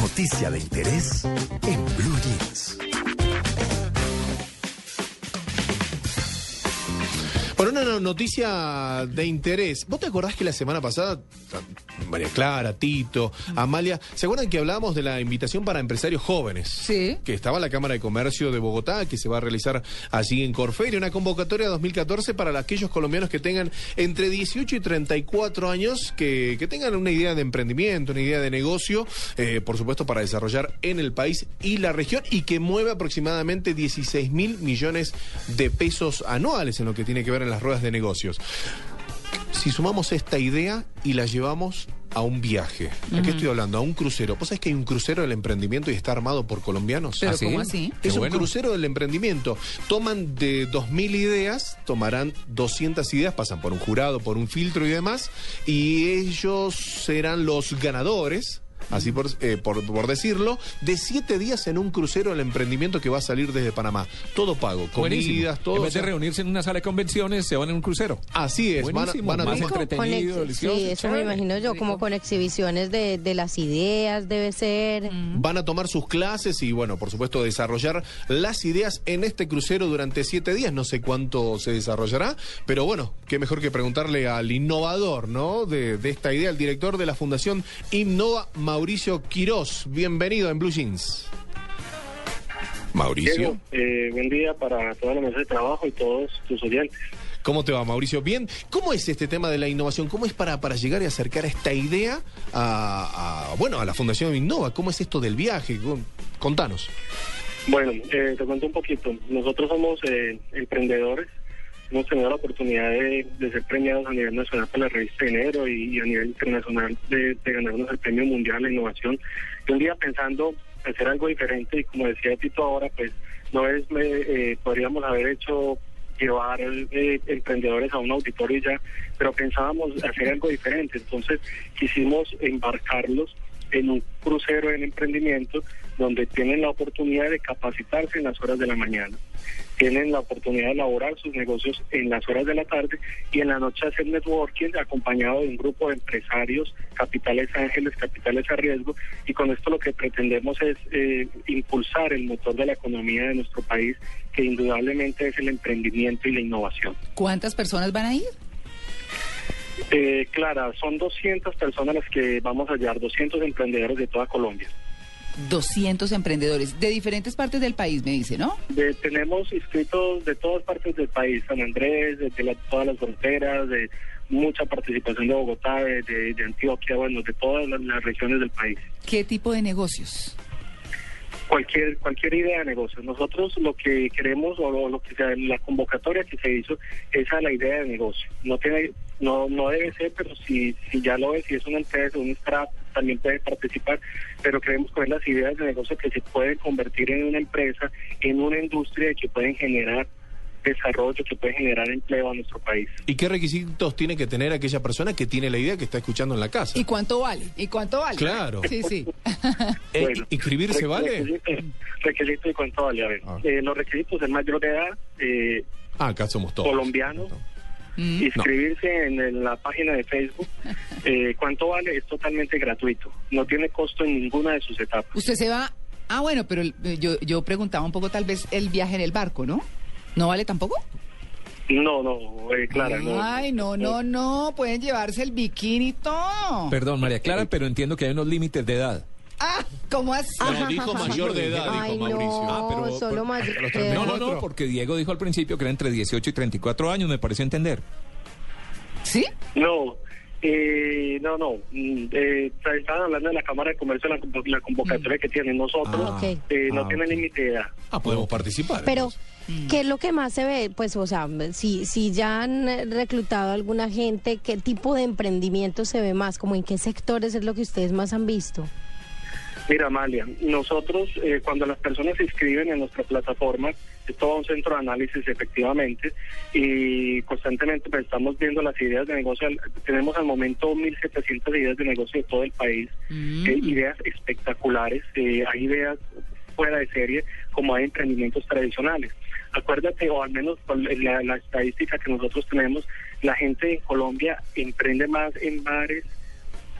Noticia de interés en Blue Jeans. Bueno, una no- noticia de interés. ¿Vos te acordás que la semana pasada, María Clara, Tito, Amalia, ¿se acuerdan que hablábamos de la invitación para empresarios jóvenes? Sí. Que estaba en la Cámara de Comercio de Bogotá, que se va a realizar allí en Corferia, una convocatoria 2014 para aquellos colombianos que tengan entre 18 y 34 años, que, que tengan una idea de emprendimiento, una idea de negocio, eh, por supuesto, para desarrollar en el país y la región, y que mueve aproximadamente 16 mil millones de pesos anuales en lo que tiene que ver en las ruedas de negocios. Si sumamos esta idea y la llevamos a un viaje, ¿a qué estoy hablando? A un crucero. ¿Vos sabés que hay un crucero del emprendimiento y está armado por colombianos? Pero ¿Ah, sí? ¿cómo así? Qué Es un bueno. crucero del emprendimiento. Toman de 2.000 ideas, tomarán 200 ideas, pasan por un jurado, por un filtro y demás, y ellos serán los ganadores. Así por, eh, por, por decirlo, de siete días en un crucero del emprendimiento que va a salir desde Panamá. Todo pago, Buenísimo. comidas, todo. En vez o sea, de reunirse en una sala de convenciones, se van en un crucero. así es, van a, Buenísimo, van a más Con entretenido, Sí, eso me imagino yo, como con exhibiciones de, de las ideas, debe ser. Van a tomar sus clases y, bueno, por supuesto, desarrollar las ideas en este crucero durante siete días. No sé cuánto se desarrollará, pero bueno, qué mejor que preguntarle al innovador, ¿no? De, de esta idea, al director de la Fundación Innova, Mauricio Quirós. Bienvenido en Blue Jeans. Mauricio. Diego, eh, buen día para toda la mesa de trabajo y todos tus oyentes. ¿Cómo te va, Mauricio? Bien. ¿Cómo es este tema de la innovación? ¿Cómo es para, para llegar y acercar esta idea a, a, bueno, a la Fundación Innova? ¿Cómo es esto del viaje? Con- Contanos. Bueno, eh, te cuento un poquito. Nosotros somos eh, emprendedores. Hemos tenido la oportunidad de, de ser premiados a nivel nacional por la revista Enero y, a nivel internacional de, de ganarnos el Premio Mundial de Innovación. Un día pensando hacer algo diferente y como decía Tito ahora, pues no es, eh, podríamos haber hecho llevar eh, emprendedores a un auditorio ya, pero pensábamos hacer algo diferente. Entonces quisimos embarcarlos en un crucero en emprendimiento donde tienen la oportunidad de capacitarse en las horas de la mañana, tienen la oportunidad de elaborar sus negocios en las horas de la tarde y en la noche hacer networking acompañado de un grupo de empresarios, capitales ángeles, capitales a riesgo y con esto lo que pretendemos es eh, impulsar el motor de la economía de nuestro país que indudablemente es el emprendimiento y la innovación. ¿Cuántas personas van a ir? Eh, Clara, son 200 personas las que vamos a hallar, 200 emprendedores de toda Colombia. 200 emprendedores de diferentes partes del país, me dice, ¿no? De- tenemos inscritos de todas partes del país, San Andrés, de, de la- todas las fronteras, de mucha participación de Bogotá, de, de- de Antioquia, bueno, de todas las, las regiones del país. ¿Qué tipo de negocios? Cualquier cualquier idea de negocio. Nosotros lo que queremos o lo, que sea, la convocatoria que se hizo es a la idea de negocio. No tiene no no debe ser, pero si si ya lo es, si es una empresa, un startup, también puede participar, pero queremos coger las ideas de negocio que se pueden convertir en una empresa, en una industria que pueden generar desarrollo, que pueden generar empleo a nuestro país. ¿Y qué requisitos tiene que tener aquella persona que tiene la idea que está escuchando en la casa? ¿Y cuánto vale? ¿Y cuánto vale? Claro. Sí, sí. Eh, Bueno, ¿Inscribirse requ- vale? Requisitos requisito y cuánto vale. A ver, Ah. eh, los requisitos es mayor de edad, eh, Ah, acá somos todos. colombiano, Mm. inscribirse en, la página de Facebook. Eh, ¿Cuánto vale? Es totalmente gratuito. No tiene costo en ninguna de sus etapas. Usted se va... Ah, bueno, pero el- yo, yo preguntaba un poco tal vez el viaje en el barco, ¿no? ¿No vale tampoco? No, no, eh, Clara, no. Ay, no, no, no. Pueden llevarse el bikini y todo. Perdón, María Clara, pero entiendo que hay unos límites de edad. Ah, ¿cómo así? No, dijo mayor de edad, Ay, dijo Mauricio. no, Ah, pero- solo pero- mayor. No, no, no, porque Diego dijo al principio que era entre 18 y 34 años, me pareció entender. ¿Sí? No, eh, no, no. Mm, eh, estaban hablando de la Cámara de Comercio, la, convo- la convocatoria que tienen nosotros. Ah, eh, no ah, tiene ok. límite de edad. Ah, podemos participar. Pero, entonces. ¿qué es lo que más se ve? Pues, o sea, si, si ya han reclutado a alguna gente, ¿qué tipo de emprendimiento se ve más? ¿Como en qué sectores es lo que ustedes más han visto? Mira, Amalia, nosotros eh, cuando las personas se inscriben en nuestra plataforma, es todo un centro de análisis efectivamente y constantemente pues, estamos viendo las ideas de negocio. Tenemos al momento 1.700 ideas de negocio de todo el país, Mm. eh, ideas espectaculares, eh, hay ideas fuera de serie como hay emprendimientos tradicionales. Acuérdate, o al menos la, la estadística que nosotros tenemos, la gente en Colombia emprende más en bares,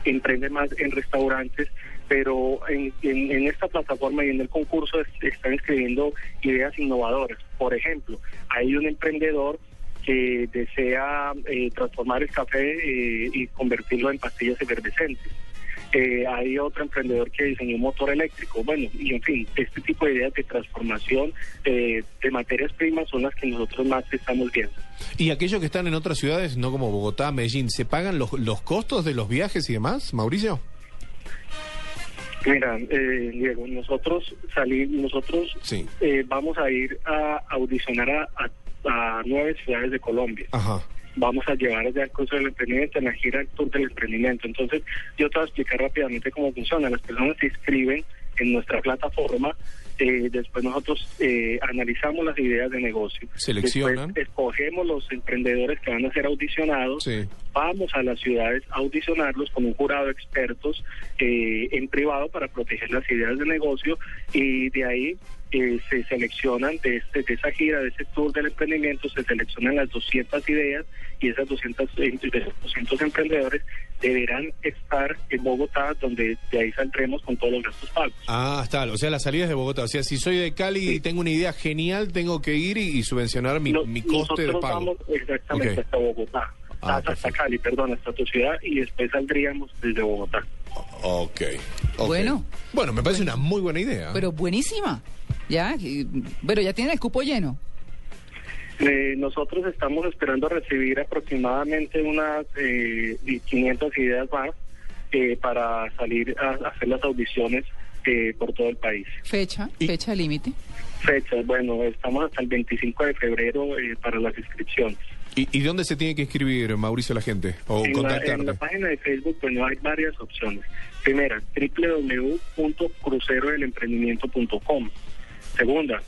emprende más en restaurantes pero en, en- esta plataforma y en el concurso es- están escribiendo ideas innovadoras. Por ejemplo, hay un emprendedor que desea eh, transformar el café eh, y convertirlo en pastillas efervescentes. Eh, hay otro emprendedor que diseñó un motor eléctrico. Bueno, y en fin, este tipo de ideas de transformación eh, de materias primas son las que nosotros más estamos viendo. Y aquellos que están en otras ciudades, no como Bogotá, Medellín, ¿se pagan los, los costos de los viajes y demás, Mauricio? Mira, eh, Diego, nosotros salir, nosotros Sí. eh, vamos a ir a audicionar a, a- a nueve ciudades de Colombia. Ajá. Vamos a llevar ya el curso del emprendimiento en la gira del tour del emprendimiento. Entonces, yo te voy a explicar rápidamente cómo funciona. Las personas se inscriben en nuestra plataforma. Eh, después nosotros eh, analizamos las ideas de negocio. Seleccionan. Después escogemos los emprendedores que van a ser audicionados Sí. vamos a las ciudades a audicionarlos con un jurado de expertos eh, en privado para proteger las ideas de negocio y de ahí eh, se seleccionan de, este, de esa gira, de ese tour del emprendimiento, se seleccionan las 200 ideas y esas 200, eh, de esos 200 emprendedores deberán estar en Bogotá, donde de ahí saldremos con todos los gastos pagos. Ah, está. O sea, las salidas de Bogotá. O sea, si soy de Cali y tengo una idea genial, tengo que ir y, y subvencionar mi, mi coste de pago. vamos exactamente hasta Bogotá, Ah, hasta, perfecto. Cali, perdón, hasta tu ciudad y después saldríamos desde Bogotá. Ok. ok. Bueno. Bueno, me parece una muy buena idea. Pero buenísima. Ya, bueno, ya tienen el cupo lleno. Eh, nosotros estamos esperando recibir aproximadamente unas eh, 500 ideas más eh, para salir a, a hacer las audiciones eh, por todo el país. Fecha, Y- fecha límite. Fechas, bueno, estamos hasta el 25 de febrero eh, para las inscripciones. ¿Y, y dónde se tiene que inscribir, Mauricio, la gente? O en, la, en la página de Facebook, bueno, hay varias opciones. Primera, www.crucerodelemprendimiento.com. Segunda,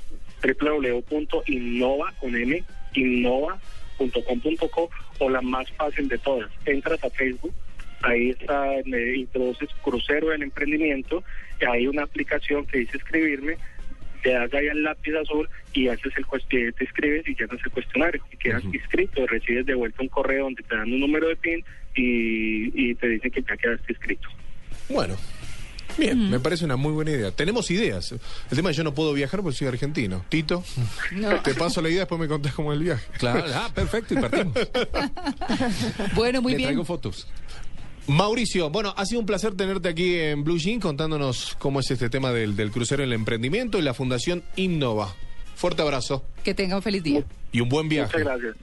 www.innova con M, innova.com.co o la más fácil de todas. Entras a Facebook, ahí está, me introduces Crucero del Emprendimiento, y hay una aplicación que dice escribirme, te das ahí al lápiz azul y haces el cuestionario, te escribes y llenas el cuestionario y quedas inscrito, recibes de vuelta un correo donde te dan un número de PIN y, y te dicen que ya quedaste inscrito. Bueno. Bien, me parece una muy buena idea. Tenemos ideas. El tema es que yo no puedo viajar porque soy argentino. Tito, No. te paso la idea, después me contás cómo es el viaje. Claro, ah, perfecto, y partimos. Bueno, muy Le bien. traigo fotos. Mauricio, bueno, ha sido un placer tenerte aquí en Blue Jean contándonos cómo es este tema del, del crucero en el emprendimiento y la Fundación Innova. Fuerte abrazo Que tenga un feliz día. y un buen viaje. Muchas gracias.